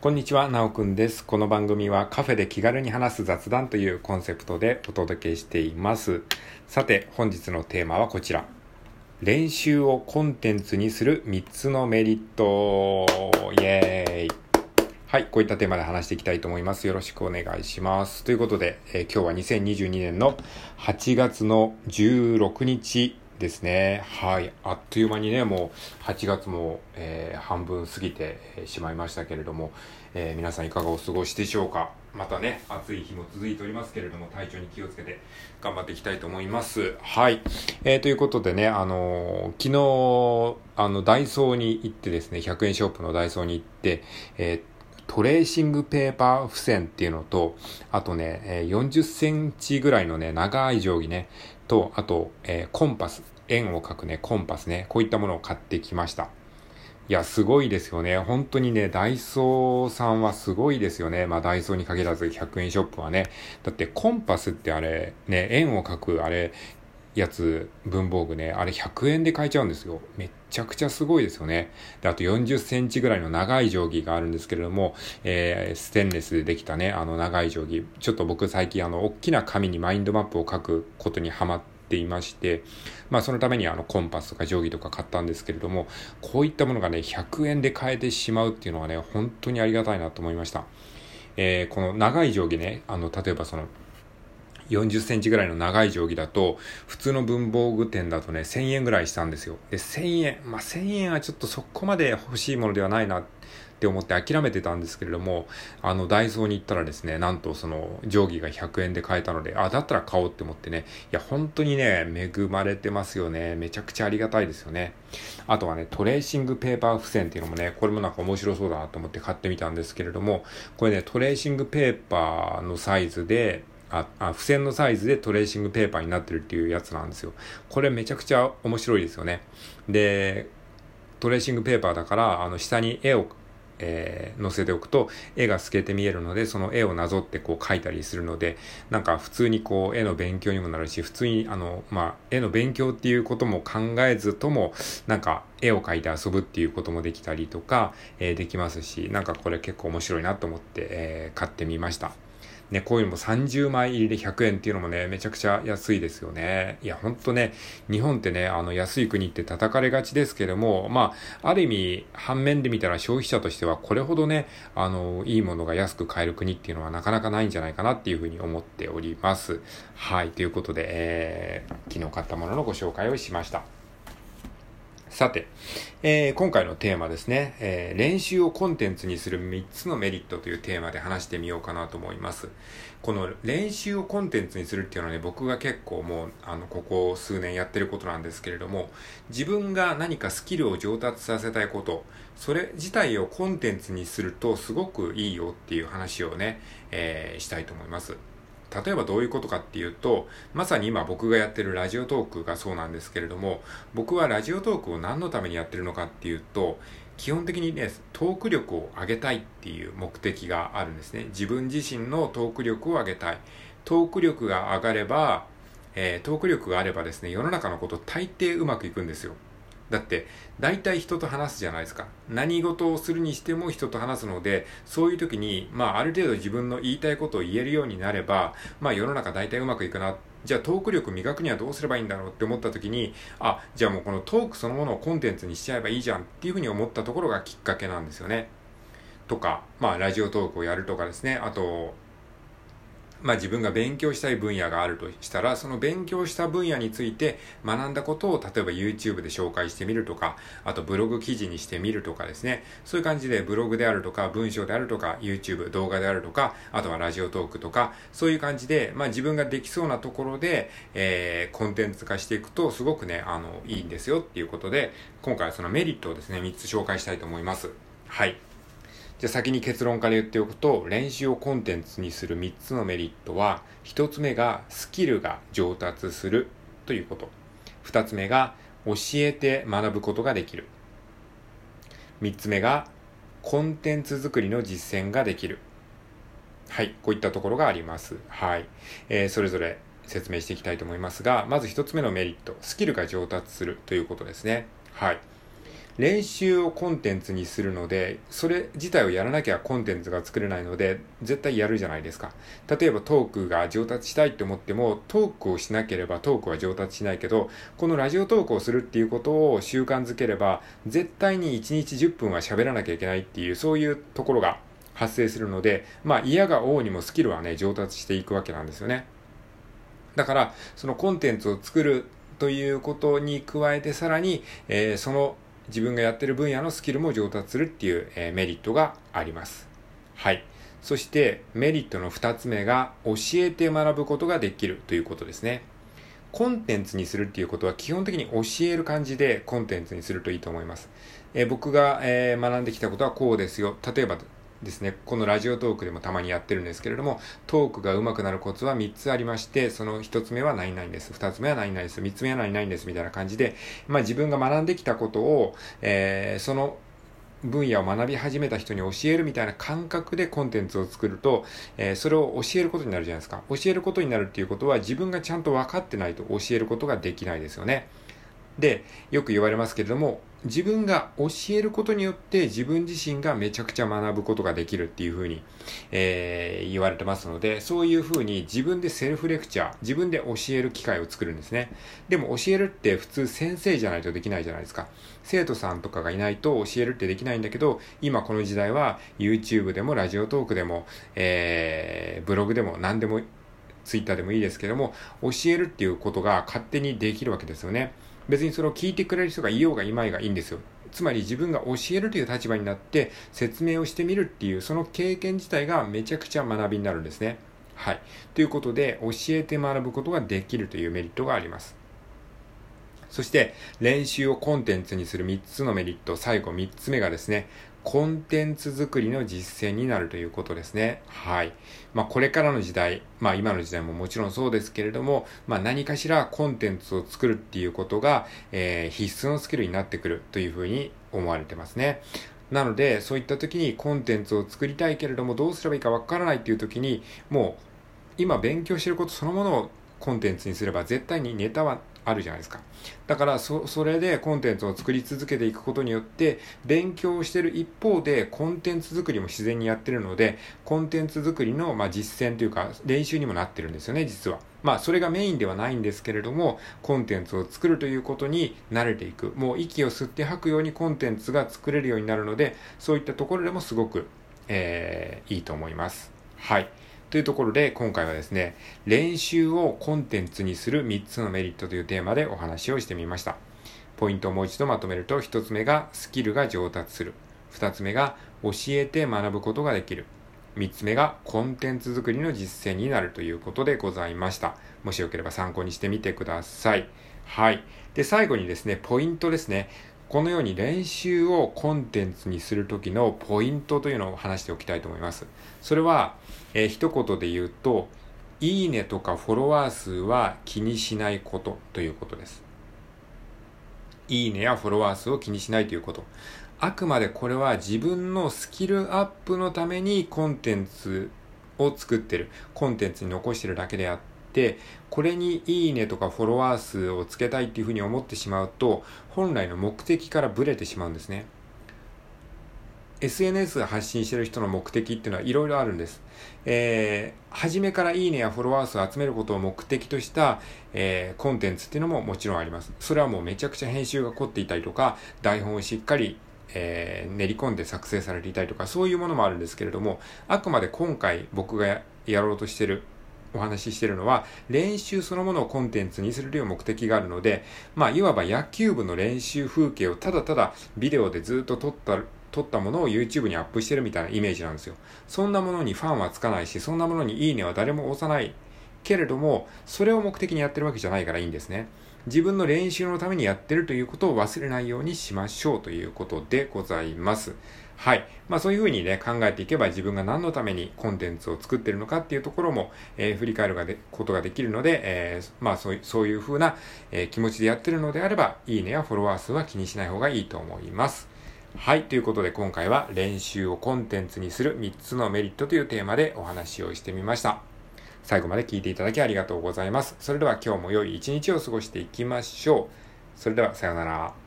こんにちは、なおくんです。この番組はカフェで気軽に話す雑談というコンセプトでお届けしています。さて、本日のテーマはこちら。練習をコンテンツにする3つのメリット。イエーイ。はい、こういったテーマで話していきたいと思います。よろしくお願いします。ということで、えー、今日は2022年の8月の16日ですね。はい。あっという間にね、もう8月も、えー、半分過ぎてしまいましたけれども、えー、皆さんいかがお過ごしでしょうかまたね、暑い日も続いておりますけれども、体調に気をつけて頑張っていきたいと思います。はい。えー、ということでね、あのー、昨日、あの、ダイソーに行ってですね、100円ショップのダイソーに行って、えートレーシングペーパー付箋っていうのと、あとね、40センチぐらいのね、長い定規ね、と、あと、えー、コンパス、円を描くね、コンパスね、こういったものを買ってきました。いや、すごいですよね。本当にね、ダイソーさんはすごいですよね。まあ、ダイソーに限らず100円ショップはね。だって、コンパスってあれ、ね、円を描くあれ、やつ、文房具ね、あれ100円で買えちゃうんですよ。めっちゃくちゃすごいですよね。で、あと40センチぐらいの長い定規があるんですけれども、えー、ステンレスでできたね、あの長い定規。ちょっと僕最近あの、大きな紙にマインドマップを書くことにハマていまして、まあそのためにあのコンパスとか定規とか買ったんですけれども、こういったものがね、100円で買えてしまうっていうのはね、本当にありがたいなと思いました。えー、この長い定規ね、あの、例えばその、40センチぐらいの長い定規だと、普通の文房具店だとね、1000円ぐらいしたんですよ。で、1000円、まあ、1000円はちょっとそこまで欲しいものではないなって思って諦めてたんですけれども、あの、ダイソーに行ったらですね、なんとその、定規が100円で買えたので、あ、だったら買おうって思ってね、いや、本当にね、恵まれてますよね。めちゃくちゃありがたいですよね。あとはね、トレーシングペーパー付箋っていうのもね、これもなんか面白そうだなと思って買ってみたんですけれども、これね、トレーシングペーパーのサイズで、あ、あ、付箋のサイズでトレーシングペーパーになってるっていうやつなんですよ。これめちゃくちゃ面白いですよね。で、トレーシングペーパーだから、あの、下に絵を、えー、載せておくと、絵が透けて見えるので、その絵をなぞってこう描いたりするので、なんか普通にこう、絵の勉強にもなるし、普通に、あの、まあ、絵の勉強っていうことも考えずとも、なんか、絵を描いて遊ぶっていうこともできたりとか、えー、できますし、なんかこれ結構面白いなと思って、えー、買ってみました。ね、こういうのも30枚入りで100円っていうのもね、めちゃくちゃ安いですよね。いや、ほんとね、日本ってね、あの、安い国って叩かれがちですけども、まあ、ある意味、反面で見たら消費者としてはこれほどね、あの、いいものが安く買える国っていうのはなかなかないんじゃないかなっていうふうに思っております。はい、ということで、えー、昨日買ったもののご紹介をしました。さて、えー、今回のテーマですね、えー、練習をコンテンツにする3つのメリットというテーマで話してみようかなと思います。この練習をコンテンツにするっていうのはね、僕が結構もう、あの、ここ数年やってることなんですけれども、自分が何かスキルを上達させたいこと、それ自体をコンテンツにするとすごくいいよっていう話をね、えー、したいと思います。例えばどういうことかっていうと、まさに今僕がやってるラジオトークがそうなんですけれども、僕はラジオトークを何のためにやってるのかっていうと、基本的にね、トーク力を上げたいっていう目的があるんですね。自分自身のトーク力を上げたい。トーク力が上がれば、えー、トーク力があればですね、世の中のこと大抵うまくいくんですよ。だって、大体人と話すじゃないですか。何事をするにしても人と話すので、そういう時に、まあ、ある程度自分の言いたいことを言えるようになれば、まあ、世の中大体うまくいくな。じゃあ、トーク力磨くにはどうすればいいんだろうって思った時に、あ、じゃあもうこのトークそのものをコンテンツにしちゃえばいいじゃんっていうふうに思ったところがきっかけなんですよね。とか、まあ、ラジオトークをやるとかですね。あと、まあ自分が勉強したい分野があるとしたら、その勉強した分野について学んだことを例えば YouTube で紹介してみるとか、あとブログ記事にしてみるとかですね。そういう感じでブログであるとか、文章であるとか、YouTube 動画であるとか、あとはラジオトークとか、そういう感じで、まあ自分ができそうなところで、えー、コンテンツ化していくとすごくね、あの、いいんですよっていうことで、今回はそのメリットをですね、3つ紹介したいと思います。はい。じゃあ先に結論から言っておくと、練習をコンテンツにする3つのメリットは、1つ目がスキルが上達するということ。2つ目が教えて学ぶことができる。3つ目がコンテンツ作りの実践ができる。はい、こういったところがあります。はい。えー、それぞれ説明していきたいと思いますが、まず1つ目のメリット、スキルが上達するということですね。はい。練習をコンテンツにするので、それ自体をやらなきゃコンテンツが作れないので、絶対やるじゃないですか。例えばトークが上達したいって思っても、トークをしなければトークは上達しないけど、このラジオトークをするっていうことを習慣づければ、絶対に1日10分は喋らなきゃいけないっていう、そういうところが発生するので、まあ嫌が王にもスキルはね、上達していくわけなんですよね。だから、そのコンテンツを作るということに加えてさらに、えー、その自分がやってる分野のスキルも上達するっていう、え、メリットがあります。はい。そしてメリットの2つ目が教えて学ぶことができるということですね。コンテンツにするっていうことは基本的に教える感じでコンテンツにするといいと思います。え、僕が、え、学んできたことはこうですよ。例えばですね、このラジオトークでもたまにやってるんですけれども、トークが上手くなるコツは3つありまして、その1つ目は何々です。2つ目は何々です。3つ目は何々です。みたいな感じで、まあ自分が学んできたことを、えー、その分野を学び始めた人に教えるみたいな感覚でコンテンツを作ると、えー、それを教えることになるじゃないですか。教えることになるっていうことは自分がちゃんと分かってないと教えることができないですよね。で、よく言われますけれども、自分が教えることによって自分自身がめちゃくちゃ学ぶことができるっていうふうに、えー、言われてますので、そういうふうに自分でセルフレクチャー、自分で教える機会を作るんですね。でも教えるって普通先生じゃないとできないじゃないですか。生徒さんとかがいないと教えるってできないんだけど、今この時代は YouTube でもラジオトークでも、えー、ブログでも何でもツイッターでもいいですけども、教えるっていうことが勝手にできるわけですよね。別にそれを聞いてくれる人がいようがいまいがいいんですよ。つまり自分が教えるという立場になって説明をしてみるっていうその経験自体がめちゃくちゃ学びになるんですね。はい。ということで教えて学ぶことができるというメリットがあります。そして練習をコンテンツにする3つのメリット、最後3つ目がですね、コンテンツ作りの実践になるということですね。はい。まあ、これからの時代、まあ、今の時代ももちろんそうですけれども、まあ、何かしらコンテンツを作るっていうことが、えー、必須のスキルになってくるというふうに思われてますね。なので、そういった時にコンテンツを作りたいけれども、どうすればいいかわからないっていう時に、もう、今勉強してることそのものをコンテンツにすれば絶対にネタはあるじゃないですか。だからそ、それでコンテンツを作り続けていくことによって、勉強してる一方でコンテンツ作りも自然にやってるので、コンテンツ作りの、まあ、実践というか練習にもなってるんですよね、実は。まあ、それがメインではないんですけれども、コンテンツを作るということに慣れていく。もう息を吸って吐くようにコンテンツが作れるようになるので、そういったところでもすごく、えー、いいと思います。はい。というところで今回はですね、練習をコンテンツにする3つのメリットというテーマでお話をしてみました。ポイントをもう一度まとめると、1つ目がスキルが上達する。2つ目が教えて学ぶことができる。3つ目がコンテンツ作りの実践になるということでございました。もしよければ参考にしてみてください。はい。で、最後にですね、ポイントですね。このように練習をコンテンツにするときのポイントというのを話しておきたいと思います。それは、えー、一言で言うと、いいねとかフォロワー数は気にしないことということです。いいねやフォロワー数を気にしないということ。あくまでこれは自分のスキルアップのためにコンテンツを作ってる、コンテンツに残してるだけであって、これにいいねとかフォロワー数をつけたいっていうふうに思ってしまうと、本来の目的からブレてしまうんですね。SNS 発信してる人の目的っていうのはいろいろあるんです。えー、初めからいいねやフォロワー数を集めることを目的とした、えー、コンテンツっていうのももちろんあります。それはもうめちゃくちゃ編集が凝っていたりとか、台本をしっかりえー、練り込んで作成されていたりとか、そういうものもあるんですけれども、あくまで今回僕がやろうとしてるお話ししてるのは、練習そのものをコンテンツにするという目的があるので、まあ、いわば野球部の練習風景をただただビデオでずっと撮った撮ったものを YouTube にアップしてるみたいなイメージなんですよ。そんなものにファンはつかないし、そんなものにいいねは誰も押さないけれども、それを目的にやってるわけじゃないからいいんですね。自分の練習のためにやってるということを忘れないようにしましょうということでございます。はい。まあそういうふうにね、考えていけば自分が何のためにコンテンツを作ってるのかっていうところも、えー、振り返るがでことができるので、えー、まあそうそういうふうな、えー、気持ちでやってるのであれば、いいねやフォロワー数は気にしない方がいいと思います。はい。ということで今回は練習をコンテンツにする3つのメリットというテーマでお話をしてみました。最後まで聞いていただきありがとうございます。それでは今日も良い一日を過ごしていきましょう。それではさようなら。